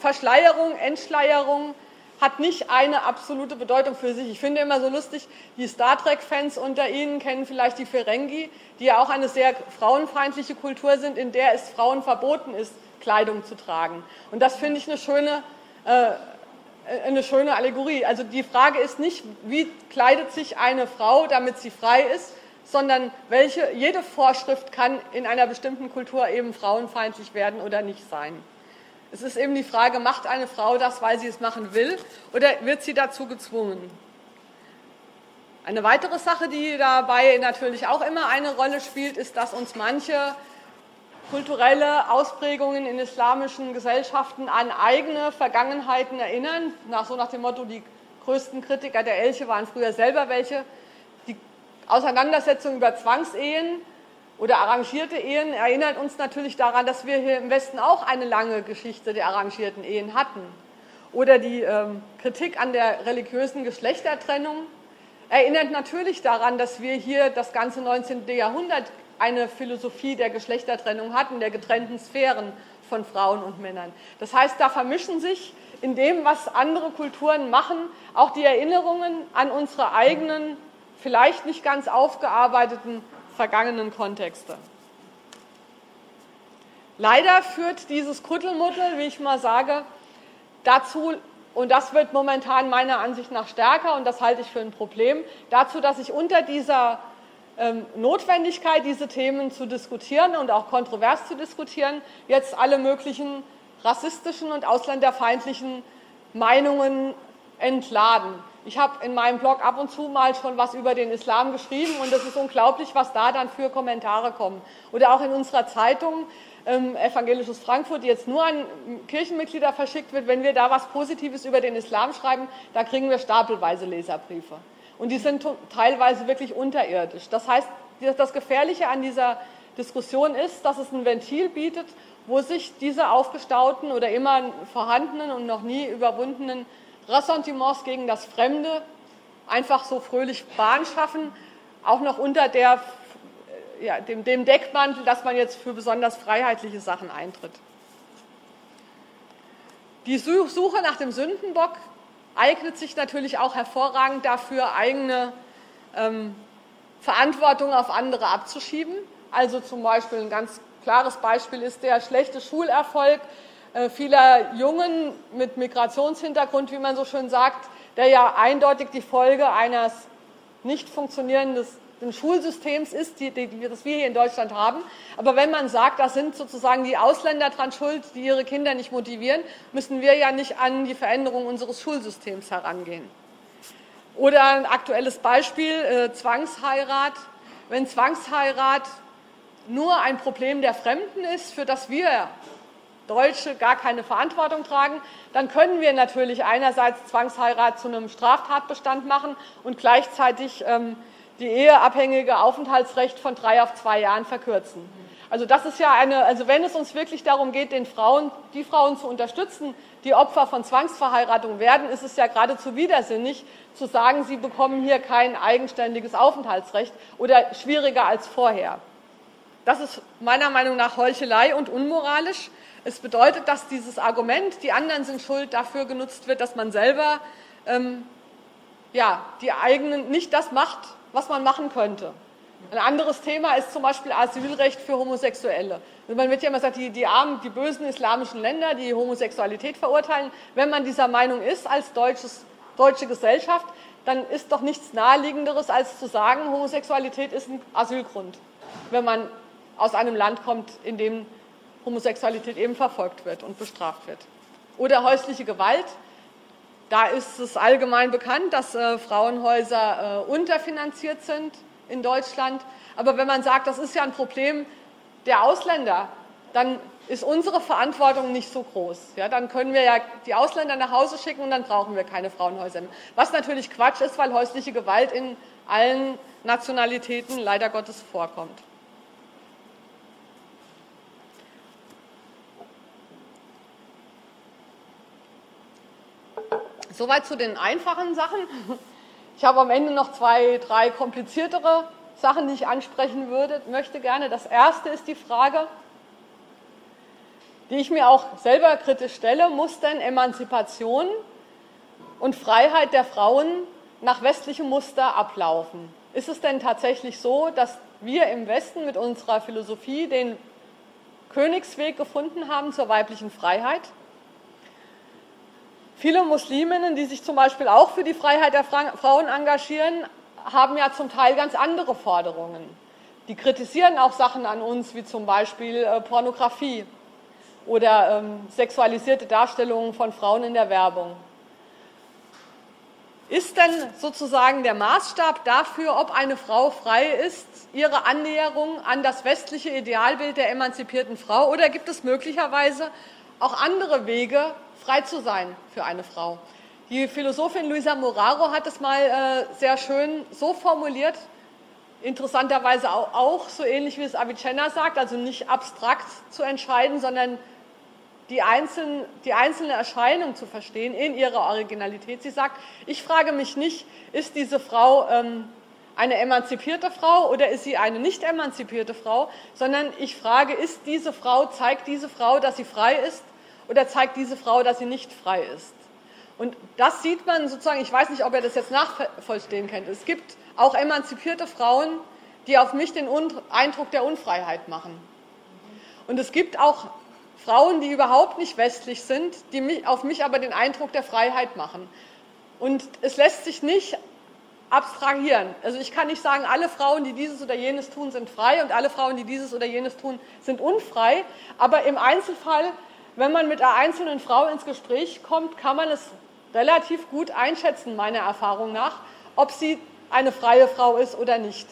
Verschleierung, Entschleierung hat nicht eine absolute Bedeutung für sich. Ich finde immer so lustig, die Star Trek-Fans unter Ihnen kennen vielleicht die Ferengi, die ja auch eine sehr frauenfeindliche Kultur sind, in der es Frauen verboten ist, Kleidung zu tragen. Und das finde ich eine schöne, äh, eine schöne Allegorie. Also die Frage ist nicht, wie kleidet sich eine Frau, damit sie frei ist, sondern welche, jede Vorschrift kann in einer bestimmten Kultur eben frauenfeindlich werden oder nicht sein. Es ist eben die Frage, macht eine Frau das, weil sie es machen will, oder wird sie dazu gezwungen? Eine weitere Sache, die dabei natürlich auch immer eine Rolle spielt, ist, dass uns manche kulturelle Ausprägungen in islamischen Gesellschaften an eigene Vergangenheiten erinnern, nach, so nach dem Motto, die größten Kritiker der Elche waren früher selber welche. Die Auseinandersetzung über Zwangsehen oder arrangierte Ehen erinnert uns natürlich daran, dass wir hier im Westen auch eine lange Geschichte der arrangierten Ehen hatten. Oder die ähm, Kritik an der religiösen Geschlechtertrennung erinnert natürlich daran, dass wir hier das ganze 19. Jahrhundert eine Philosophie der Geschlechtertrennung hatten, der getrennten Sphären von Frauen und Männern. Das heißt, da vermischen sich in dem, was andere Kulturen machen, auch die Erinnerungen an unsere eigenen, vielleicht nicht ganz aufgearbeiteten vergangenen Kontexte. Leider führt dieses Kuddelmuddel, wie ich mal sage, dazu, und das wird momentan meiner Ansicht nach stärker, und das halte ich für ein Problem, dazu, dass sich unter dieser Notwendigkeit, diese Themen zu diskutieren und auch kontrovers zu diskutieren, jetzt alle möglichen rassistischen und ausländerfeindlichen Meinungen entladen. Ich habe in meinem Blog ab und zu mal schon was über den Islam geschrieben und es ist unglaublich, was da dann für Kommentare kommen. Oder auch in unserer Zeitung ähm, Evangelisches Frankfurt, die jetzt nur an Kirchenmitglieder verschickt wird, wenn wir da was Positives über den Islam schreiben, da kriegen wir stapelweise Leserbriefe. Und die sind teilweise wirklich unterirdisch. Das heißt, das Gefährliche an dieser Diskussion ist, dass es ein Ventil bietet, wo sich diese aufgestauten oder immer vorhandenen und noch nie überwundenen Ressentiments gegen das Fremde einfach so fröhlich Bahn schaffen, auch noch unter der, ja, dem, dem Deckmantel, dass man jetzt für besonders freiheitliche Sachen eintritt. Die Suche nach dem Sündenbock eignet sich natürlich auch hervorragend dafür, eigene ähm, Verantwortung auf andere abzuschieben. Also zum Beispiel ein ganz klares Beispiel ist der schlechte Schulerfolg äh, vieler Jungen mit Migrationshintergrund, wie man so schön sagt, der ja eindeutig die Folge eines nicht funktionierenden Schulsystems ist, die, die, das wir hier in Deutschland haben. Aber wenn man sagt, das sind sozusagen die Ausländer dran schuld, die ihre Kinder nicht motivieren, müssen wir ja nicht an die Veränderung unseres Schulsystems herangehen. Oder ein aktuelles Beispiel, äh, Zwangsheirat. Wenn Zwangsheirat nur ein Problem der Fremden ist, für das wir Deutsche gar keine Verantwortung tragen, dann können wir natürlich einerseits Zwangsheirat zu einem Straftatbestand machen und gleichzeitig ähm, die eheabhängige Aufenthaltsrecht von drei auf zwei Jahren verkürzen. Also das ist ja eine, also wenn es uns wirklich darum geht, den Frauen, die Frauen zu unterstützen, die Opfer von Zwangsverheiratung werden, ist es ja geradezu widersinnig zu sagen, sie bekommen hier kein eigenständiges Aufenthaltsrecht oder schwieriger als vorher. Das ist meiner Meinung nach Heuchelei und unmoralisch. Es bedeutet, dass dieses Argument, die anderen sind schuld, dafür genutzt wird, dass man selber ähm, ja, die eigenen, nicht das macht, was man machen könnte. Ein anderes Thema ist zum Beispiel Asylrecht für Homosexuelle. Man wird ja immer gesagt, die, die armen, die bösen islamischen Länder, die Homosexualität verurteilen. Wenn man dieser Meinung ist als deutsches, deutsche Gesellschaft, dann ist doch nichts Naheliegenderes, als zu sagen, Homosexualität ist ein Asylgrund, wenn man aus einem Land kommt, in dem Homosexualität eben verfolgt wird und bestraft wird. Oder häusliche Gewalt. Da ist es allgemein bekannt, dass äh, Frauenhäuser äh, unterfinanziert sind in Deutschland. Aber wenn man sagt, das ist ja ein Problem der Ausländer, dann ist unsere Verantwortung nicht so groß. Ja, dann können wir ja die Ausländer nach Hause schicken und dann brauchen wir keine Frauenhäuser mehr. Was natürlich Quatsch ist, weil häusliche Gewalt in allen Nationalitäten leider Gottes vorkommt. Soweit zu den einfachen Sachen. *laughs* Ich habe am Ende noch zwei, drei kompliziertere Sachen, die ich ansprechen würde, möchte gerne. Das erste ist die Frage, die ich mir auch selber kritisch stelle, muss denn Emanzipation und Freiheit der Frauen nach westlichem Muster ablaufen? Ist es denn tatsächlich so, dass wir im Westen mit unserer Philosophie den Königsweg gefunden haben zur weiblichen Freiheit? Viele Musliminnen, die sich zum Beispiel auch für die Freiheit der Frauen engagieren, haben ja zum Teil ganz andere Forderungen. Die kritisieren auch Sachen an uns, wie zum Beispiel äh, Pornografie oder ähm, sexualisierte Darstellungen von Frauen in der Werbung. Ist denn sozusagen der Maßstab dafür, ob eine Frau frei ist, ihre Annäherung an das westliche Idealbild der emanzipierten Frau oder gibt es möglicherweise auch andere Wege, frei zu sein für eine Frau. Die Philosophin Luisa Moraro hat es mal äh, sehr schön so formuliert, interessanterweise auch, auch, so ähnlich wie es Avicenna sagt, also nicht abstrakt zu entscheiden, sondern die, einzeln, die einzelne Erscheinung zu verstehen in ihrer Originalität. Sie sagt, ich frage mich nicht, ist diese Frau ähm, eine emanzipierte Frau oder ist sie eine nicht emanzipierte Frau, sondern ich frage, ist diese Frau, zeigt diese Frau, dass sie frei ist oder zeigt diese Frau, dass sie nicht frei ist? Und das sieht man sozusagen, ich weiß nicht, ob ihr das jetzt nachvollziehen könnt. Es gibt auch emanzipierte Frauen, die auf mich den Eindruck der Unfreiheit machen. Und es gibt auch Frauen, die überhaupt nicht westlich sind, die auf mich aber den Eindruck der Freiheit machen. Und es lässt sich nicht abstrahieren. Also ich kann nicht sagen, alle Frauen, die dieses oder jenes tun, sind frei und alle Frauen, die dieses oder jenes tun, sind unfrei. Aber im Einzelfall wenn man mit einer einzelnen Frau ins Gespräch kommt, kann man es relativ gut einschätzen, meiner Erfahrung nach, ob sie eine freie Frau ist oder nicht.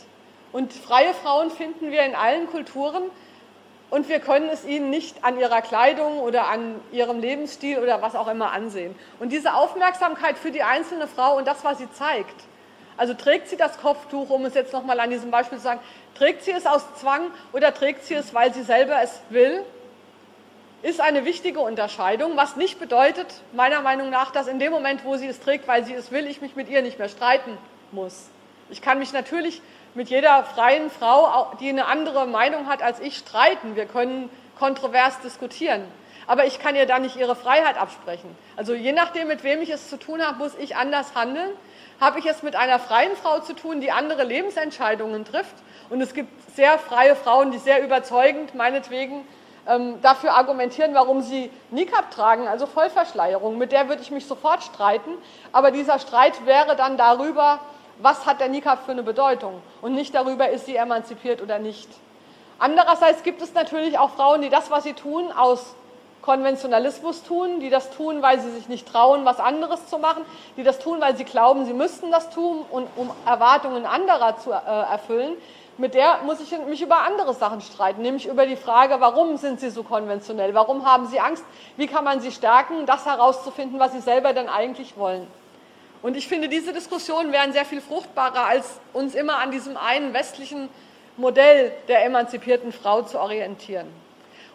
Und freie Frauen finden wir in allen Kulturen und wir können es ihnen nicht an ihrer Kleidung oder an ihrem Lebensstil oder was auch immer ansehen. Und diese Aufmerksamkeit für die einzelne Frau und das, was sie zeigt, also trägt sie das Kopftuch, um es jetzt nochmal an diesem Beispiel zu sagen, trägt sie es aus Zwang oder trägt sie es, weil sie selber es will ist eine wichtige Unterscheidung, was nicht bedeutet, meiner Meinung nach, dass in dem Moment, wo sie es trägt, weil sie es will, ich mich mit ihr nicht mehr streiten muss. Ich kann mich natürlich mit jeder freien Frau, die eine andere Meinung hat als ich, streiten. Wir können kontrovers diskutieren. Aber ich kann ihr da nicht ihre Freiheit absprechen. Also je nachdem, mit wem ich es zu tun habe, muss ich anders handeln. Habe ich es mit einer freien Frau zu tun, die andere Lebensentscheidungen trifft? Und es gibt sehr freie Frauen, die sehr überzeugend, meinetwegen, dafür argumentieren, warum sie Nikab tragen, also Vollverschleierung. Mit der würde ich mich sofort streiten. Aber dieser Streit wäre dann darüber, was hat der Nikab für eine Bedeutung und nicht darüber, ist sie emanzipiert oder nicht. Andererseits gibt es natürlich auch Frauen, die das, was sie tun, aus Konventionalismus tun, die das tun, weil sie sich nicht trauen, was anderes zu machen, die das tun, weil sie glauben, sie müssten das tun, um Erwartungen anderer zu äh, erfüllen. Mit der muss ich mich über andere Sachen streiten, nämlich über die Frage, warum sind sie so konventionell, warum haben sie Angst, wie kann man sie stärken, das herauszufinden, was sie selber denn eigentlich wollen. Und ich finde, diese Diskussionen wären sehr viel fruchtbarer, als uns immer an diesem einen westlichen Modell der emanzipierten Frau zu orientieren.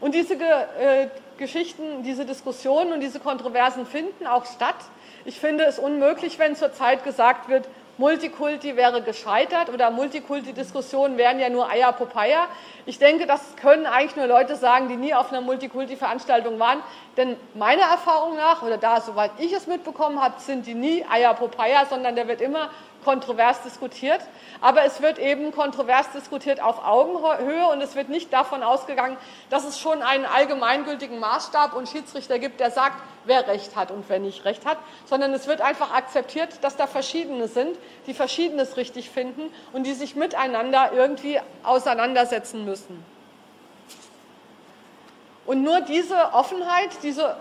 Und diese äh, Geschichten, diese Diskussionen und diese Kontroversen finden auch statt. Ich finde es unmöglich, wenn zurzeit gesagt wird, Multikulti wäre gescheitert oder Multikulti-Diskussionen wären ja nur Eier Popeye. Ich denke, das können eigentlich nur Leute sagen, die nie auf einer Multikulti-Veranstaltung waren. Denn meiner Erfahrung nach, oder da, soweit ich es mitbekommen habe, sind die nie Eier Popeye, sondern der wird immer kontrovers diskutiert. Aber es wird eben kontrovers diskutiert auf Augenhöhe und es wird nicht davon ausgegangen, dass es schon einen allgemeingültigen Maßstab und Schiedsrichter gibt, der sagt, wer Recht hat und wer nicht Recht hat, sondern es wird einfach akzeptiert, dass da Verschiedene sind, die Verschiedenes richtig finden und die sich miteinander irgendwie auseinandersetzen müssen. Und nur diese Offenheit, diese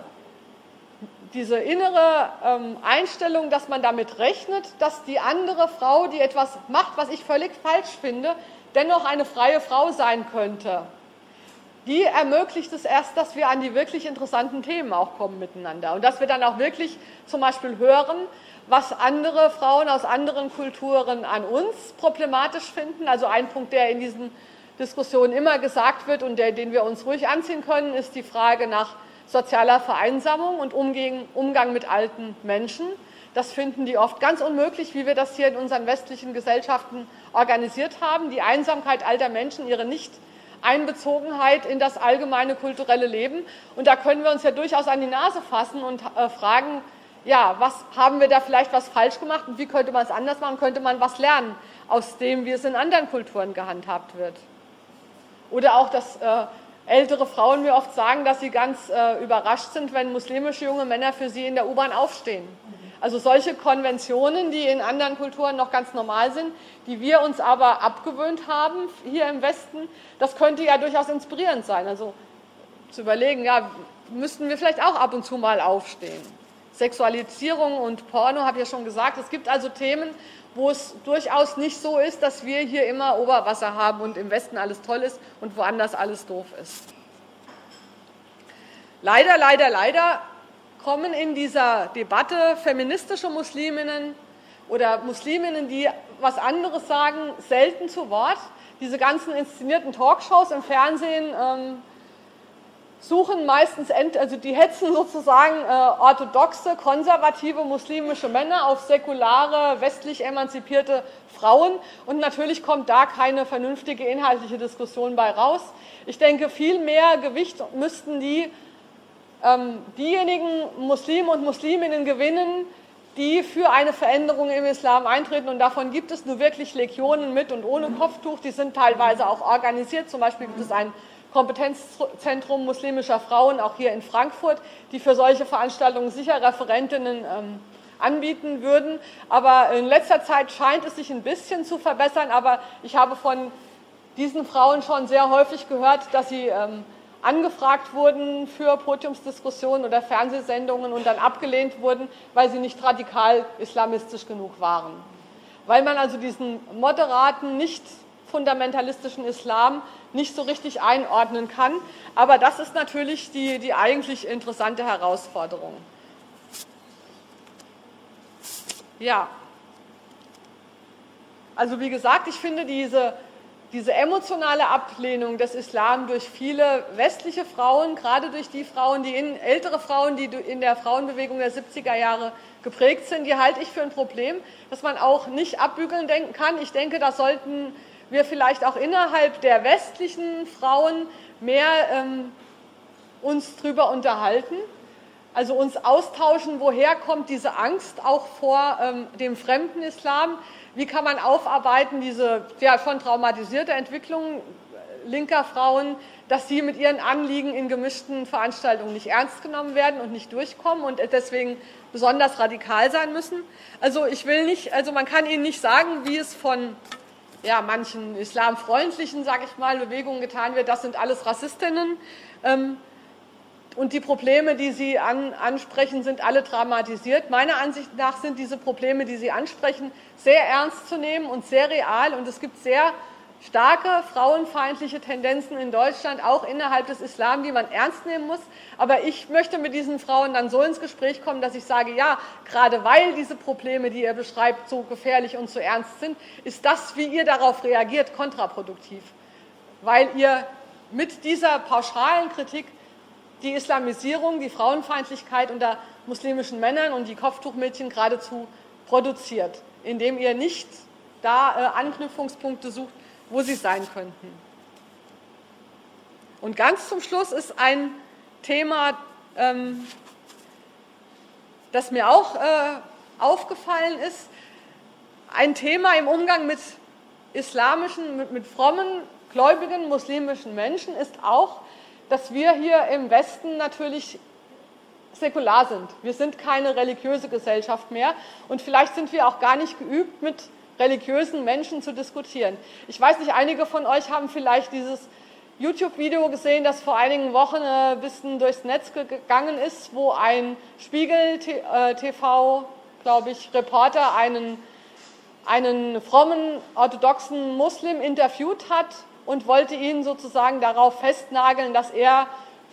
diese innere ähm, Einstellung, dass man damit rechnet, dass die andere Frau, die etwas macht, was ich völlig falsch finde, dennoch eine freie Frau sein könnte, die ermöglicht es erst, dass wir an die wirklich interessanten Themen auch kommen miteinander und dass wir dann auch wirklich zum Beispiel hören, was andere Frauen aus anderen Kulturen an uns problematisch finden. Also ein Punkt, der in diesen Diskussionen immer gesagt wird und der, den wir uns ruhig anziehen können, ist die Frage nach sozialer Vereinsamung und Umgang mit alten Menschen. Das finden die oft ganz unmöglich, wie wir das hier in unseren westlichen Gesellschaften organisiert haben. Die Einsamkeit alter Menschen, ihre Nicht-Einbezogenheit in das allgemeine kulturelle Leben. Und da können wir uns ja durchaus an die Nase fassen und äh, fragen, ja, was haben wir da vielleicht was falsch gemacht und wie könnte man es anders machen? Könnte man was lernen aus dem, wie es in anderen Kulturen gehandhabt wird? Oder auch das äh, ältere Frauen mir oft sagen, dass sie ganz äh, überrascht sind, wenn muslimische junge Männer für sie in der U-Bahn aufstehen. Also solche Konventionen, die in anderen Kulturen noch ganz normal sind, die wir uns aber abgewöhnt haben hier im Westen, das könnte ja durchaus inspirierend sein. Also zu überlegen, ja, müssten wir vielleicht auch ab und zu mal aufstehen. Sexualisierung und Porno habe ich ja schon gesagt. Es gibt also Themen, wo es durchaus nicht so ist, dass wir hier immer Oberwasser haben und im Westen alles toll ist und woanders alles doof ist. Leider, leider, leider kommen in dieser Debatte feministische Musliminnen oder Musliminnen, die was anderes sagen, selten zu Wort. Diese ganzen inszenierten Talkshows im Fernsehen, ähm, suchen meistens, also die hetzen *laughs* sozusagen äh, orthodoxe, konservative muslimische Männer auf säkulare, westlich emanzipierte Frauen. Und natürlich kommt da keine vernünftige inhaltliche Diskussion bei raus. Ich denke, viel mehr Gewicht müssten die, ähm, diejenigen Muslime und Musliminnen gewinnen, die für eine Veränderung im Islam eintreten. Und davon gibt es nur wirklich Legionen mit und ohne Kopftuch. Die sind teilweise auch organisiert. Zum Beispiel gibt es ein Kompetenzzentrum muslimischer Frauen, auch hier in Frankfurt, die für solche Veranstaltungen sicher Referentinnen ähm, anbieten würden. Aber in letzter Zeit scheint es sich ein bisschen zu verbessern. Aber ich habe von diesen Frauen schon sehr häufig gehört, dass sie ähm, angefragt wurden für Podiumsdiskussionen oder Fernsehsendungen und dann abgelehnt wurden, weil sie nicht radikal islamistisch genug waren. Weil man also diesen moderaten, nicht fundamentalistischen Islam nicht so richtig einordnen kann. Aber das ist natürlich die, die eigentlich interessante Herausforderung. Ja, also wie gesagt, ich finde diese, diese emotionale Ablehnung des Islam durch viele westliche Frauen, gerade durch die Frauen, die in, ältere Frauen, die in der Frauenbewegung der 70er Jahre geprägt sind, die halte ich für ein Problem, das man auch nicht abbügeln denken kann. Ich denke, da sollten wir vielleicht auch innerhalb der westlichen Frauen mehr ähm, uns darüber unterhalten, also uns austauschen, woher kommt diese Angst auch vor ähm, dem fremden Islam, wie kann man aufarbeiten diese ja, schon traumatisierte Entwicklung linker Frauen, dass sie mit ihren Anliegen in gemischten Veranstaltungen nicht ernst genommen werden und nicht durchkommen und deswegen besonders radikal sein müssen. Also ich will nicht, also man kann ihnen nicht sagen, wie es von ja, manchen islamfreundlichen, sage ich mal, Bewegungen getan wird, das sind alles Rassistinnen. Ähm, und die Probleme, die Sie an, ansprechen, sind alle dramatisiert. Meiner Ansicht nach sind diese Probleme, die Sie ansprechen, sehr ernst zu nehmen und sehr real. Und es gibt sehr starke frauenfeindliche Tendenzen in Deutschland, auch innerhalb des Islam, die man ernst nehmen muss. Aber ich möchte mit diesen Frauen dann so ins Gespräch kommen, dass ich sage, ja, gerade weil diese Probleme, die ihr beschreibt, so gefährlich und so ernst sind, ist das, wie ihr darauf reagiert, kontraproduktiv. Weil ihr mit dieser pauschalen Kritik die Islamisierung, die Frauenfeindlichkeit unter muslimischen Männern und die Kopftuchmädchen geradezu produziert, indem ihr nicht da äh, Anknüpfungspunkte sucht, wo sie sein könnten. Und ganz zum Schluss ist ein Thema, ähm, das mir auch äh, aufgefallen ist, ein Thema im Umgang mit islamischen, mit, mit frommen, gläubigen muslimischen Menschen ist auch, dass wir hier im Westen natürlich säkular sind. Wir sind keine religiöse Gesellschaft mehr und vielleicht sind wir auch gar nicht geübt, mit religiösen Menschen zu diskutieren. Ich weiß nicht, einige von euch haben vielleicht dieses YouTube-Video gesehen, das vor einigen Wochen ein bisschen durchs Netz gegangen ist, wo ein Spiegel-TV, äh, glaube ich, Reporter einen, einen frommen orthodoxen Muslim interviewt hat und wollte ihn sozusagen darauf festnageln, dass er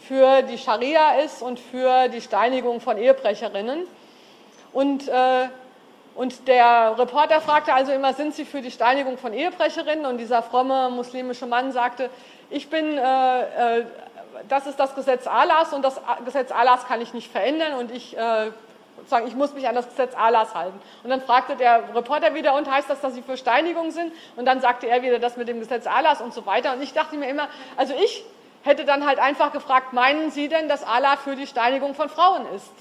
für die Scharia ist und für die Steinigung von Ehebrecherinnen. Und äh, und der Reporter fragte also immer, sind Sie für die Steinigung von Ehebrecherinnen? Und dieser fromme muslimische Mann sagte, ich bin, äh, äh, das ist das Gesetz Allahs und das Gesetz Allahs kann ich nicht verändern und ich, äh, sagen, ich muss mich an das Gesetz Allahs halten. Und dann fragte der Reporter wieder, und heißt das, dass Sie für Steinigung sind? Und dann sagte er wieder, das mit dem Gesetz Allahs und so weiter. Und ich dachte mir immer, also ich hätte dann halt einfach gefragt, meinen Sie denn, dass Allah für die Steinigung von Frauen ist?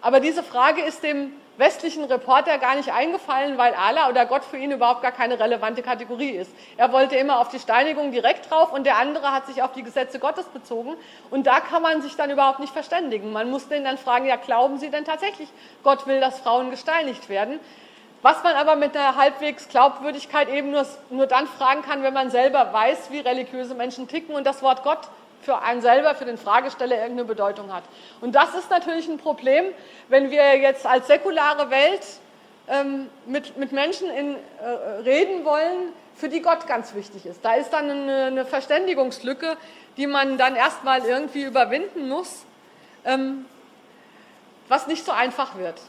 Aber diese Frage ist dem westlichen Reporter gar nicht eingefallen, weil Allah oder Gott für ihn überhaupt gar keine relevante Kategorie ist. Er wollte immer auf die Steinigung direkt drauf und der andere hat sich auf die Gesetze Gottes bezogen. Und da kann man sich dann überhaupt nicht verständigen. Man muss den dann fragen, ja, glauben Sie denn tatsächlich, Gott will, dass Frauen gesteinigt werden? Was man aber mit einer halbwegs Glaubwürdigkeit eben nur, nur dann fragen kann, wenn man selber weiß, wie religiöse Menschen ticken und das Wort Gott für einen selber, für den Fragesteller irgendeine Bedeutung hat. Und das ist natürlich ein Problem, wenn wir jetzt als säkulare Welt ähm, mit, mit Menschen in, äh, reden wollen, für die Gott ganz wichtig ist. Da ist dann eine, eine Verständigungslücke, die man dann erstmal irgendwie überwinden muss, ähm, was nicht so einfach wird.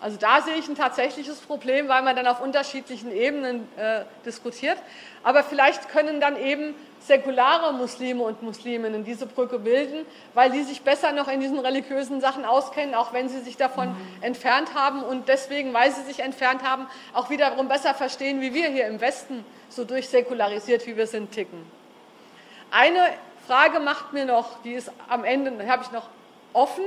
Also da sehe ich ein tatsächliches Problem, weil man dann auf unterschiedlichen Ebenen äh, diskutiert. Aber vielleicht können dann eben säkulare Muslime und Musliminnen diese Brücke bilden, weil die sich besser noch in diesen religiösen Sachen auskennen, auch wenn sie sich davon mhm. entfernt haben und deswegen, weil sie sich entfernt haben, auch wiederum besser verstehen, wie wir hier im Westen so durchsäkularisiert, wie wir sind, ticken. Eine Frage macht mir noch, die ist am Ende, habe ich noch offen,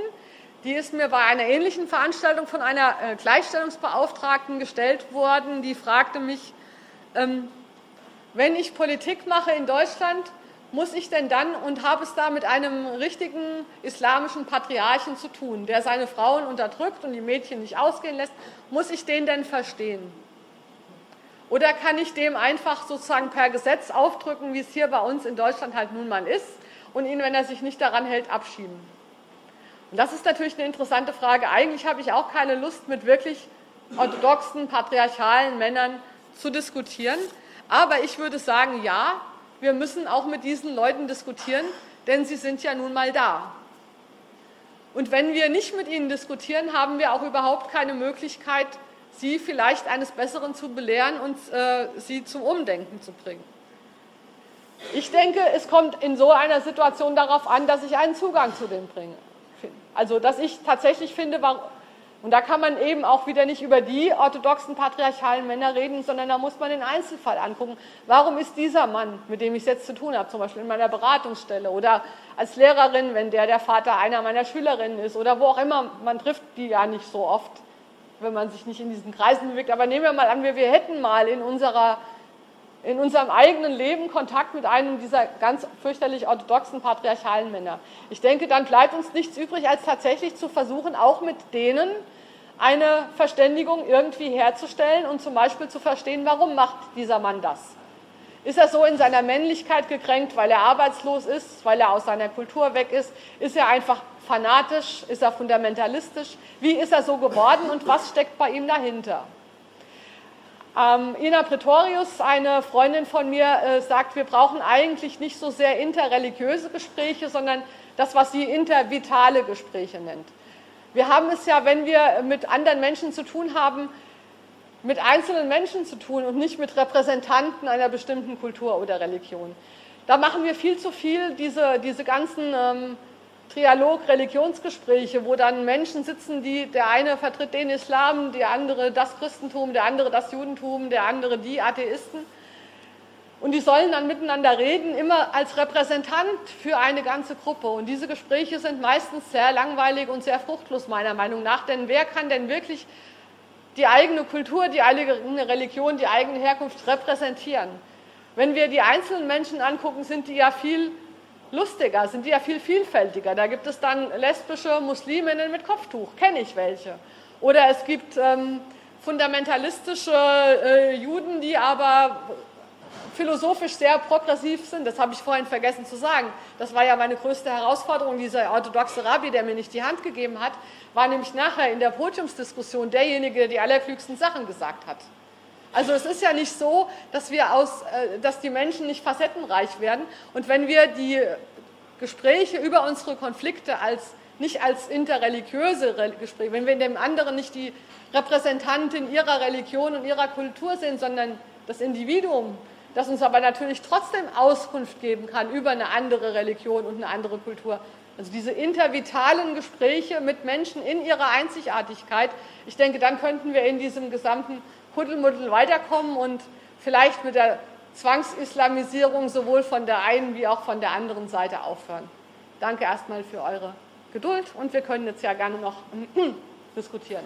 die ist mir bei einer ähnlichen Veranstaltung von einer äh, Gleichstellungsbeauftragten gestellt worden. Die fragte mich, ähm, wenn ich Politik mache in Deutschland, muss ich denn dann und habe es da mit einem richtigen islamischen Patriarchen zu tun, der seine Frauen unterdrückt und die Mädchen nicht ausgehen lässt, muss ich den denn verstehen? Oder kann ich dem einfach sozusagen per Gesetz aufdrücken, wie es hier bei uns in Deutschland halt nun mal ist, und ihn, wenn er sich nicht daran hält, abschieben? Und das ist natürlich eine interessante Frage. Eigentlich habe ich auch keine Lust, mit wirklich orthodoxen, patriarchalen Männern zu diskutieren. Aber ich würde sagen, ja, wir müssen auch mit diesen Leuten diskutieren, denn sie sind ja nun mal da. Und wenn wir nicht mit ihnen diskutieren, haben wir auch überhaupt keine Möglichkeit, sie vielleicht eines Besseren zu belehren und äh, sie zum Umdenken zu bringen. Ich denke, es kommt in so einer Situation darauf an, dass ich einen Zugang zu denen bringe. Also, dass ich tatsächlich finde, warum, und da kann man eben auch wieder nicht über die orthodoxen patriarchalen Männer reden, sondern da muss man den Einzelfall angucken. Warum ist dieser Mann, mit dem ich es jetzt zu tun habe, zum Beispiel in meiner Beratungsstelle oder als Lehrerin, wenn der der Vater einer meiner Schülerinnen ist oder wo auch immer, man trifft die ja nicht so oft, wenn man sich nicht in diesen Kreisen bewegt. Aber nehmen wir mal an, wir, wir hätten mal in unserer in unserem eigenen Leben Kontakt mit einem dieser ganz fürchterlich orthodoxen patriarchalen Männer. Ich denke, dann bleibt uns nichts übrig, als tatsächlich zu versuchen, auch mit denen eine Verständigung irgendwie herzustellen und zum Beispiel zu verstehen, warum macht dieser Mann das. Ist er so in seiner Männlichkeit gekränkt, weil er arbeitslos ist, weil er aus seiner Kultur weg ist? Ist er einfach fanatisch? Ist er fundamentalistisch? Wie ist er so geworden und was steckt bei ihm dahinter? Ähm, Ina Pretorius, eine Freundin von mir, äh, sagt, wir brauchen eigentlich nicht so sehr interreligiöse Gespräche, sondern das, was sie intervitale Gespräche nennt. Wir haben es ja, wenn wir mit anderen Menschen zu tun haben, mit einzelnen Menschen zu tun und nicht mit Repräsentanten einer bestimmten Kultur oder Religion. Da machen wir viel zu viel diese, diese ganzen ähm, Trialog-Religionsgespräche, wo dann Menschen sitzen, die der eine vertritt den Islam, der andere das Christentum, der andere das Judentum, der andere die Atheisten. Und die sollen dann miteinander reden, immer als Repräsentant für eine ganze Gruppe. Und diese Gespräche sind meistens sehr langweilig und sehr fruchtlos, meiner Meinung nach. Denn wer kann denn wirklich die eigene Kultur, die eigene Religion, die eigene Herkunft repräsentieren? Wenn wir die einzelnen Menschen angucken, sind die ja viel lustiger, sind die ja viel vielfältiger. Da gibt es dann lesbische Musliminnen mit Kopftuch, kenne ich welche. Oder es gibt ähm, fundamentalistische äh, Juden, die aber philosophisch sehr progressiv sind. Das habe ich vorhin vergessen zu sagen. Das war ja meine größte Herausforderung. Dieser orthodoxe Rabbi, der mir nicht die Hand gegeben hat, war nämlich nachher in der Podiumsdiskussion derjenige, der die allerklügsten Sachen gesagt hat. Also es ist ja nicht so, dass, wir aus, äh, dass die Menschen nicht facettenreich werden. Und wenn wir die Gespräche über unsere Konflikte als, nicht als interreligiöse Gespräche, wenn wir dem anderen nicht die Repräsentantin ihrer Religion und ihrer Kultur sehen, sondern das Individuum, das uns aber natürlich trotzdem Auskunft geben kann über eine andere Religion und eine andere Kultur. Also diese intervitalen Gespräche mit Menschen in ihrer Einzigartigkeit, ich denke, dann könnten wir in diesem gesamten Huddelmuddel weiterkommen und vielleicht mit der Zwangsislamisierung sowohl von der einen wie auch von der anderen Seite aufhören. Danke erstmal für eure Geduld und wir können jetzt ja gerne noch *clears throat* diskutieren.